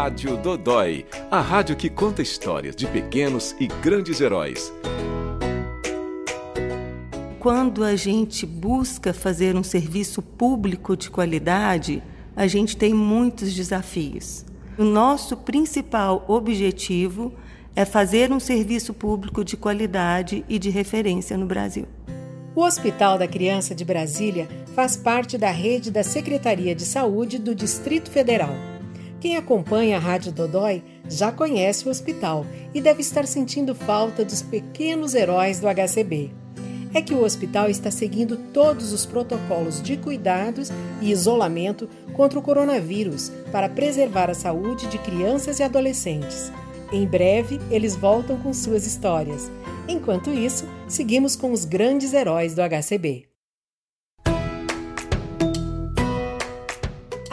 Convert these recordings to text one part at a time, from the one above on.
Rádio Dodói, a rádio que conta histórias de pequenos e grandes heróis. Quando a gente busca fazer um serviço público de qualidade, a gente tem muitos desafios. O nosso principal objetivo é fazer um serviço público de qualidade e de referência no Brasil. O Hospital da Criança de Brasília faz parte da rede da Secretaria de Saúde do Distrito Federal. Quem acompanha a Rádio Dodói já conhece o hospital e deve estar sentindo falta dos pequenos heróis do HCB. É que o hospital está seguindo todos os protocolos de cuidados e isolamento contra o coronavírus para preservar a saúde de crianças e adolescentes. Em breve, eles voltam com suas histórias. Enquanto isso, seguimos com os grandes heróis do HCB.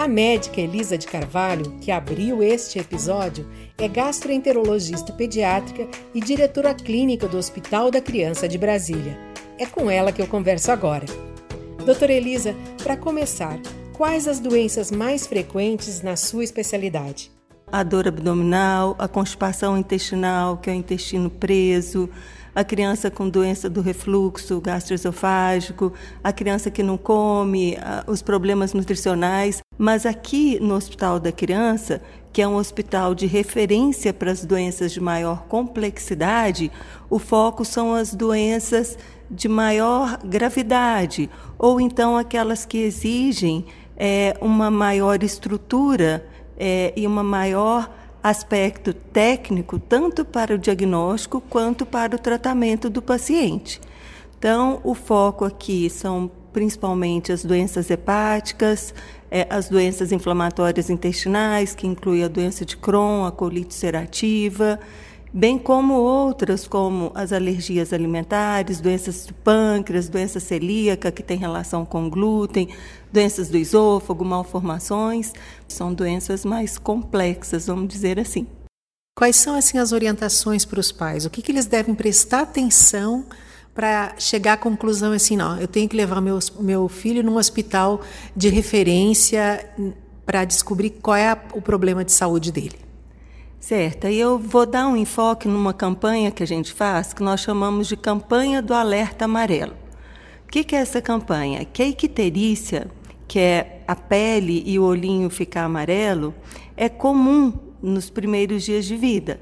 A médica Elisa de Carvalho, que abriu este episódio, é gastroenterologista pediátrica e diretora clínica do Hospital da Criança de Brasília. É com ela que eu converso agora. Doutora Elisa, para começar, quais as doenças mais frequentes na sua especialidade? A dor abdominal, a constipação intestinal, que é o intestino preso, a criança com doença do refluxo gastroesofágico, a criança que não come, os problemas nutricionais. Mas aqui no Hospital da Criança, que é um hospital de referência para as doenças de maior complexidade, o foco são as doenças de maior gravidade, ou então aquelas que exigem é, uma maior estrutura é, e uma maior aspecto técnico, tanto para o diagnóstico quanto para o tratamento do paciente. Então, o foco aqui são principalmente as doenças hepáticas, é, as doenças inflamatórias intestinais, que inclui a doença de Crohn, a colite ulcerativa, bem como outras, como as alergias alimentares, doenças do pâncreas, doença celíaca, que tem relação com glúten, doenças do esôfago, malformações, são doenças mais complexas, vamos dizer assim. Quais são assim as orientações para os pais? O que, que eles devem prestar atenção para chegar à conclusão assim, não, eu tenho que levar meu, meu filho num hospital de referência para descobrir qual é a, o problema de saúde dele? Certo, e eu vou dar um enfoque numa campanha que a gente faz, que nós chamamos de campanha do alerta amarelo. O que, que é essa campanha? Que a icterícia, que é a pele e o olhinho ficar amarelo, é comum nos primeiros dias de vida.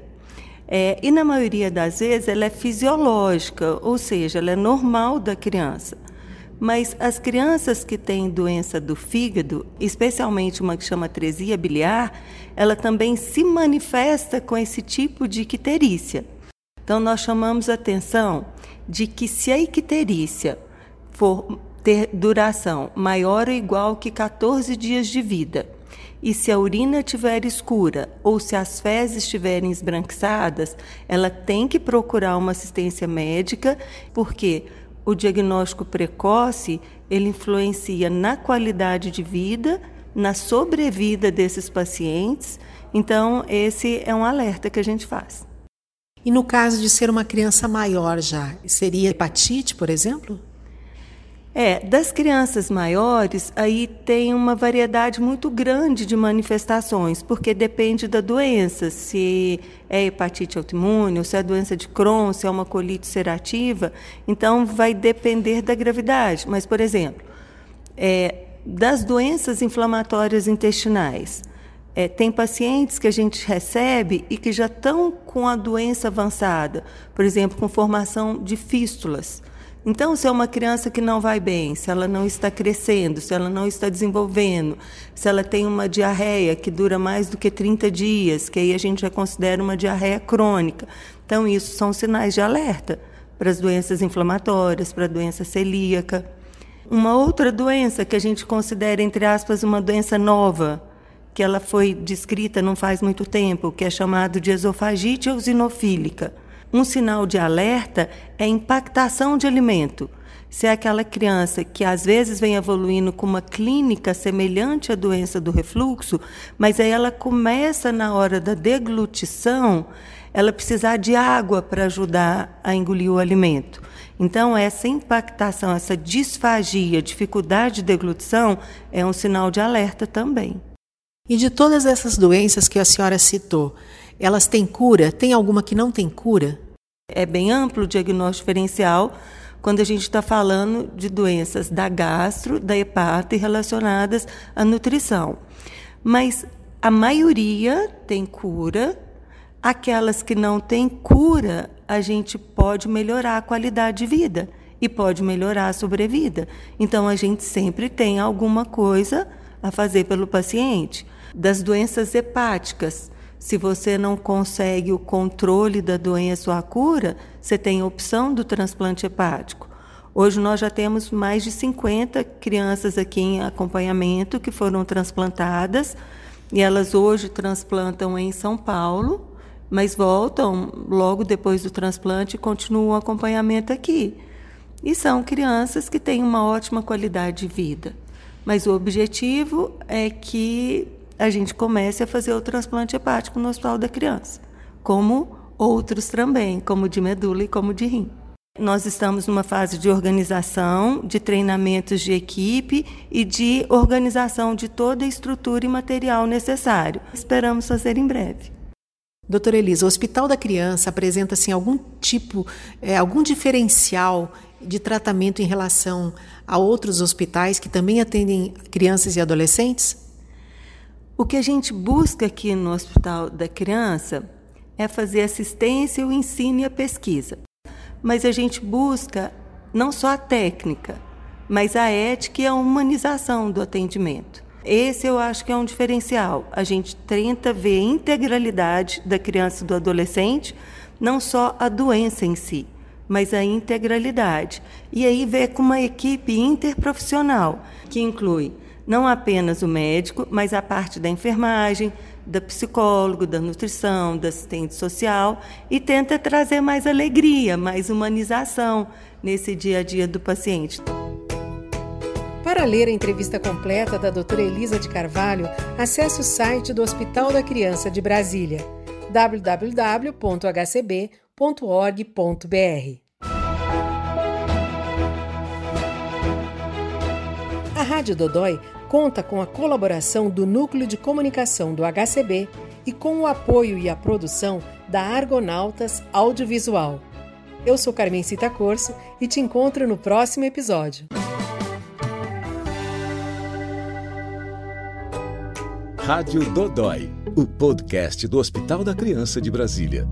É, e na maioria das vezes ela é fisiológica, ou seja, ela é normal da criança. Mas as crianças que têm doença do fígado, especialmente uma que chama atresia biliar, ela também se manifesta com esse tipo de icterícia. Então nós chamamos a atenção de que se a icterícia for ter duração maior ou igual que 14 dias de vida, e se a urina estiver escura ou se as fezes estiverem esbranquiçadas, ela tem que procurar uma assistência médica, porque o diagnóstico precoce ele influencia na qualidade de vida, na sobrevida desses pacientes. Então, esse é um alerta que a gente faz. E no caso de ser uma criança maior já, seria hepatite, por exemplo? É, das crianças maiores, aí tem uma variedade muito grande de manifestações, porque depende da doença, se é hepatite autoimune, ou se é doença de Crohn, se é uma colite ulcerativa, então vai depender da gravidade. Mas, por exemplo, é, das doenças inflamatórias intestinais, é, tem pacientes que a gente recebe e que já estão com a doença avançada, por exemplo, com formação de fístulas. Então, se é uma criança que não vai bem, se ela não está crescendo, se ela não está desenvolvendo, se ela tem uma diarreia que dura mais do que 30 dias, que aí a gente já considera uma diarreia crônica. Então, isso são sinais de alerta para as doenças inflamatórias, para a doença celíaca. Uma outra doença que a gente considera, entre aspas, uma doença nova, que ela foi descrita não faz muito tempo, que é chamado de esofagite eosinofílica um sinal de alerta é impactação de alimento. Se é aquela criança que às vezes vem evoluindo com uma clínica semelhante à doença do refluxo, mas aí ela começa na hora da deglutição, ela precisar de água para ajudar a engolir o alimento. Então, essa impactação, essa disfagia, dificuldade de deglutição, é um sinal de alerta também. E de todas essas doenças que a senhora citou, elas têm cura? Tem alguma que não tem cura? É bem amplo o diagnóstico diferencial quando a gente está falando de doenças da gastro, da hepata e relacionadas à nutrição. Mas a maioria tem cura. Aquelas que não têm cura, a gente pode melhorar a qualidade de vida e pode melhorar a sobrevida. Então a gente sempre tem alguma coisa a fazer pelo paciente. Das doenças hepáticas, se você não consegue o controle da doença ou a cura, você tem a opção do transplante hepático. Hoje nós já temos mais de 50 crianças aqui em acompanhamento que foram transplantadas e elas hoje transplantam em São Paulo, mas voltam logo depois do transplante e continuam o acompanhamento aqui. E são crianças que têm uma ótima qualidade de vida. Mas o objetivo é que a gente comece a fazer o transplante hepático no Hospital da Criança, como outros também, como de medula e como de rim. Nós estamos numa fase de organização, de treinamentos de equipe e de organização de toda a estrutura e material necessário. Esperamos fazer em breve. Doutora Elisa, o Hospital da Criança apresenta assim, algum tipo, é, algum diferencial de tratamento em relação a outros hospitais que também atendem crianças e adolescentes? O que a gente busca aqui no Hospital da Criança é fazer assistência, o ensino e a pesquisa. Mas a gente busca não só a técnica, mas a ética e a humanização do atendimento. Esse eu acho que é um diferencial. A gente tenta ver a integralidade da criança e do adolescente, não só a doença em si, mas a integralidade. E aí ver com uma equipe interprofissional, que inclui não apenas o médico, mas a parte da enfermagem, da psicólogo, da nutrição, da assistente social e tenta trazer mais alegria, mais humanização nesse dia a dia do paciente. Para ler a entrevista completa da doutora Elisa de Carvalho, acesse o site do Hospital da Criança de Brasília, www.hcb.org.br. A Rádio Dodói conta com a colaboração do Núcleo de Comunicação do HCB e com o apoio e a produção da Argonautas Audiovisual. Eu sou Carmen Cita Corso e te encontro no próximo episódio. Rádio Dodói, o podcast do Hospital da Criança de Brasília.